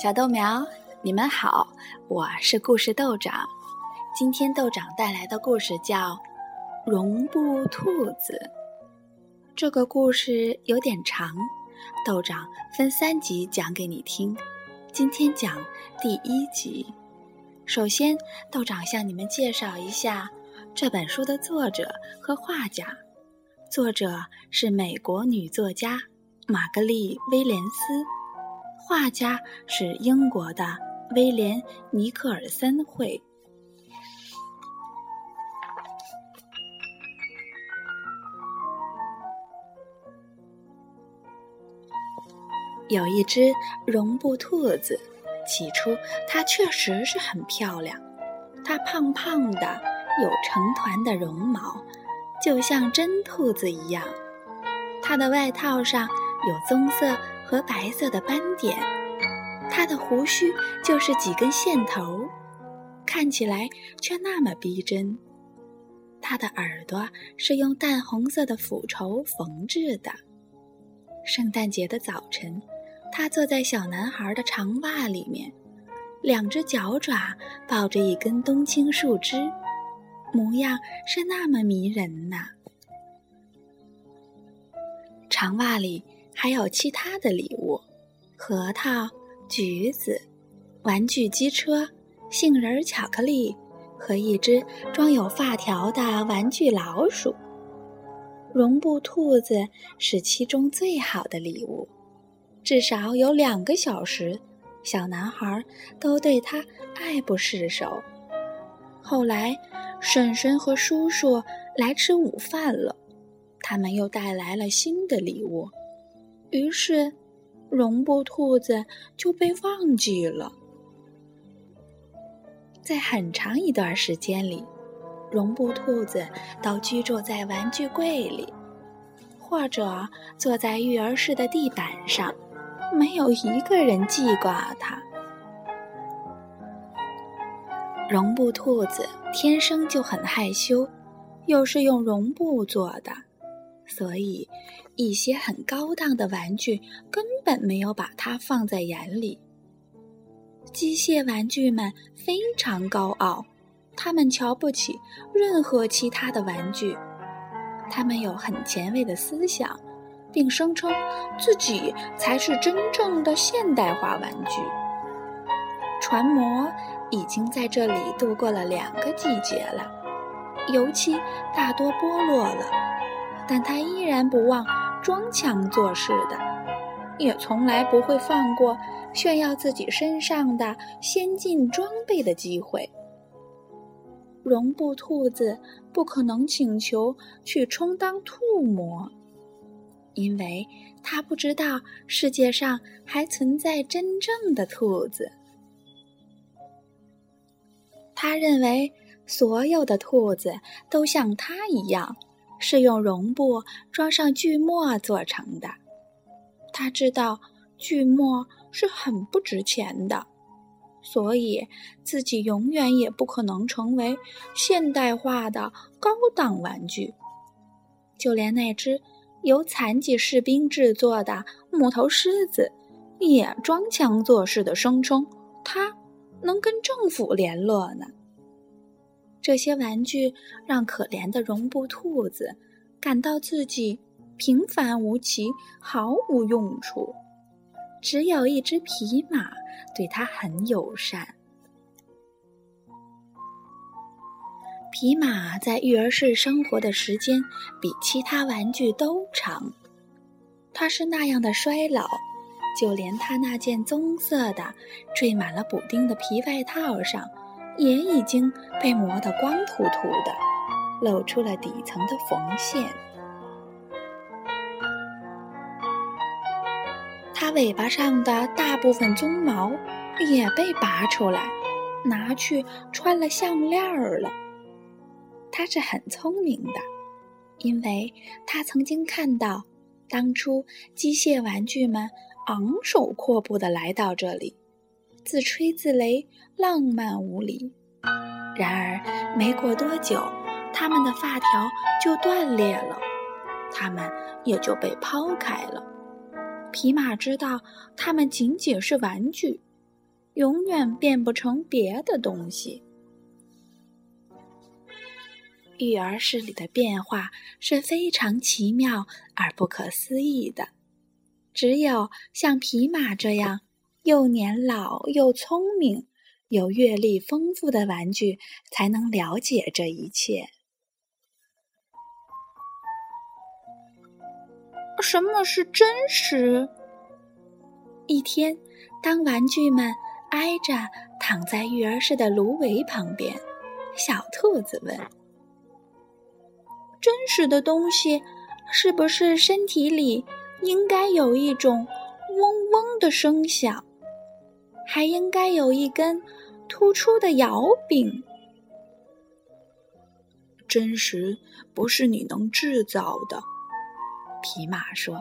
小豆苗，你们好，我是故事豆长。今天豆长带来的故事叫《绒布兔子》。这个故事有点长，豆长分三集讲给你听。今天讲第一集。首先，豆长向你们介绍一下这本书的作者和画家。作者是美国女作家玛格丽·威廉斯，画家是英国的威廉·尼克尔森绘。有一只绒布兔子。起初，它确实是很漂亮。它胖胖的，有成团的绒毛，就像真兔子一样。它的外套上有棕色和白色的斑点，它的胡须就是几根线头，看起来却那么逼真。它的耳朵是用淡红色的腐绸缝制的。圣诞节的早晨。他坐在小男孩的长袜里面，两只脚爪抱着一根冬青树枝，模样是那么迷人呐。长袜里还有其他的礼物：核桃、橘子、玩具机车、杏仁巧克力和一只装有发条的玩具老鼠。绒布兔子是其中最好的礼物。至少有两个小时，小男孩都对他爱不释手。后来，婶婶和叔叔来吃午饭了，他们又带来了新的礼物，于是，绒布兔子就被忘记了。在很长一段时间里，绒布兔子都居住在玩具柜里，或者坐在育儿室的地板上。没有一个人记挂它。绒布兔子天生就很害羞，又是用绒布做的，所以一些很高档的玩具根本没有把它放在眼里。机械玩具们非常高傲，他们瞧不起任何其他的玩具，他们有很前卫的思想。并声称自己才是真正的现代化玩具。船模已经在这里度过了两个季节了，油漆大多剥落了，但他依然不忘装腔作势的，也从来不会放过炫耀自己身上的先进装备的机会。绒布兔子不可能请求去充当兔魔。因为他不知道世界上还存在真正的兔子，他认为所有的兔子都像他一样是用绒布装上锯末做成的。他知道锯末是很不值钱的，所以自己永远也不可能成为现代化的高档玩具，就连那只。由残疾士兵制作的木头狮子，也装腔作势地声称，他能跟政府联络呢。这些玩具让可怜的绒布兔子感到自己平凡无奇，毫无用处。只有一只皮马对它很友善。皮马在育儿室生活的时间比其他玩具都长，它是那样的衰老，就连它那件棕色的、缀满了补丁的皮外套上，也已经被磨得光秃秃的，露出了底层的缝线。它尾巴上的大部分鬃毛也被拔出来，拿去穿了项链了。他是很聪明的，因为他曾经看到当初机械玩具们昂首阔步地来到这里，自吹自擂，浪漫无礼。然而没过多久，他们的发条就断裂了，他们也就被抛开了。皮马知道他们仅仅是玩具，永远变不成别的东西。育儿室里的变化是非常奇妙而不可思议的，只有像匹马这样又年老又聪明、有阅历丰富的玩具，才能了解这一切。什么是真实？一天，当玩具们挨着躺在育儿室的芦苇旁边，小兔子问。真实的东西，是不是身体里应该有一种嗡嗡的声响，还应该有一根突出的摇柄？真实不是你能制造的，皮马说，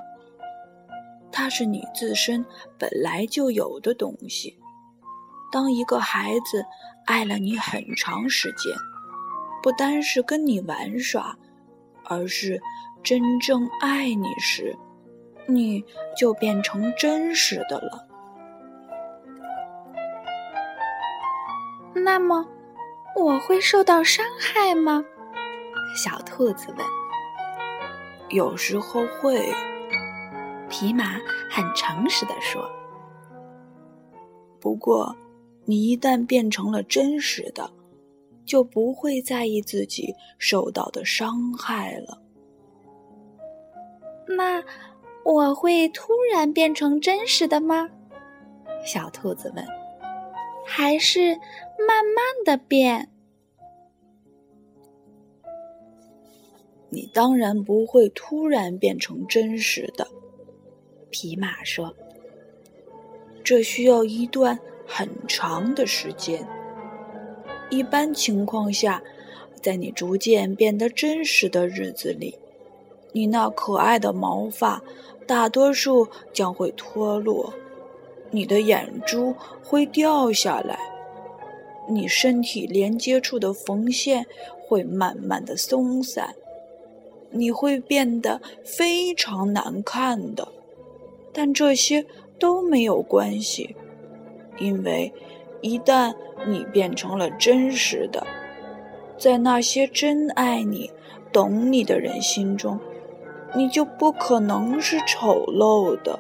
它是你自身本来就有的东西。当一个孩子爱了你很长时间，不单是跟你玩耍。而是真正爱你时，你就变成真实的了。那么，我会受到伤害吗？小兔子问。有时候会，皮马很诚实的说。不过，你一旦变成了真实的。就不会在意自己受到的伤害了。那我会突然变成真实的吗？小兔子问。还是慢慢的变？你当然不会突然变成真实的，皮马说。这需要一段很长的时间。一般情况下，在你逐渐变得真实的日子里，你那可爱的毛发大多数将会脱落，你的眼珠会掉下来，你身体连接处的缝线会慢慢的松散，你会变得非常难看的。但这些都没有关系，因为。一旦你变成了真实的，在那些真爱你、懂你的人心中，你就不可能是丑陋的。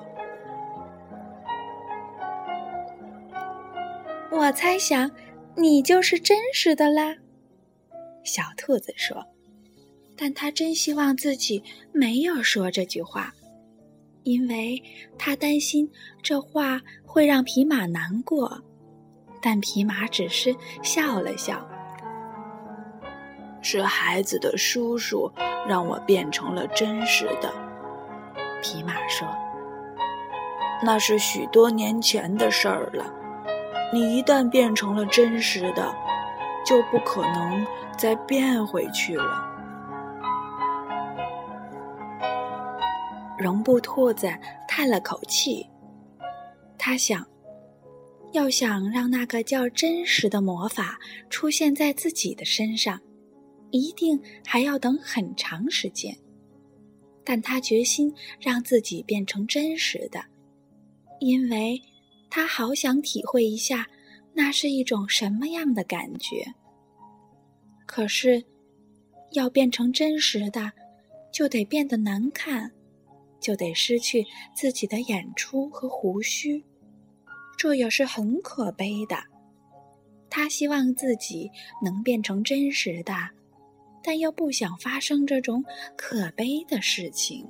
我猜想，你就是真实的啦。小兔子说，但他真希望自己没有说这句话，因为他担心这话会让匹马难过。但皮马只是笑了笑。是孩子的叔叔让我变成了真实的，皮马说。那是许多年前的事儿了。你一旦变成了真实的，就不可能再变回去了。绒布兔子叹了口气，他想。要想让那个叫真实的魔法出现在自己的身上，一定还要等很长时间。但他决心让自己变成真实的，因为他好想体会一下那是一种什么样的感觉。可是，要变成真实的，就得变得难看，就得失去自己的眼珠和胡须。这也是很可悲的。他希望自己能变成真实的，但又不想发生这种可悲的事情。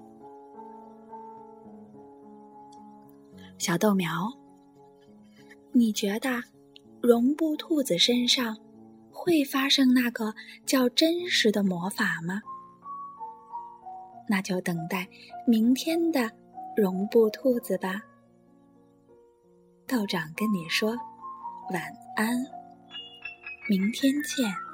小豆苗，你觉得绒布兔子身上会发生那个叫真实的魔法吗？那就等待明天的绒布兔子吧。道长跟你说晚安，明天见。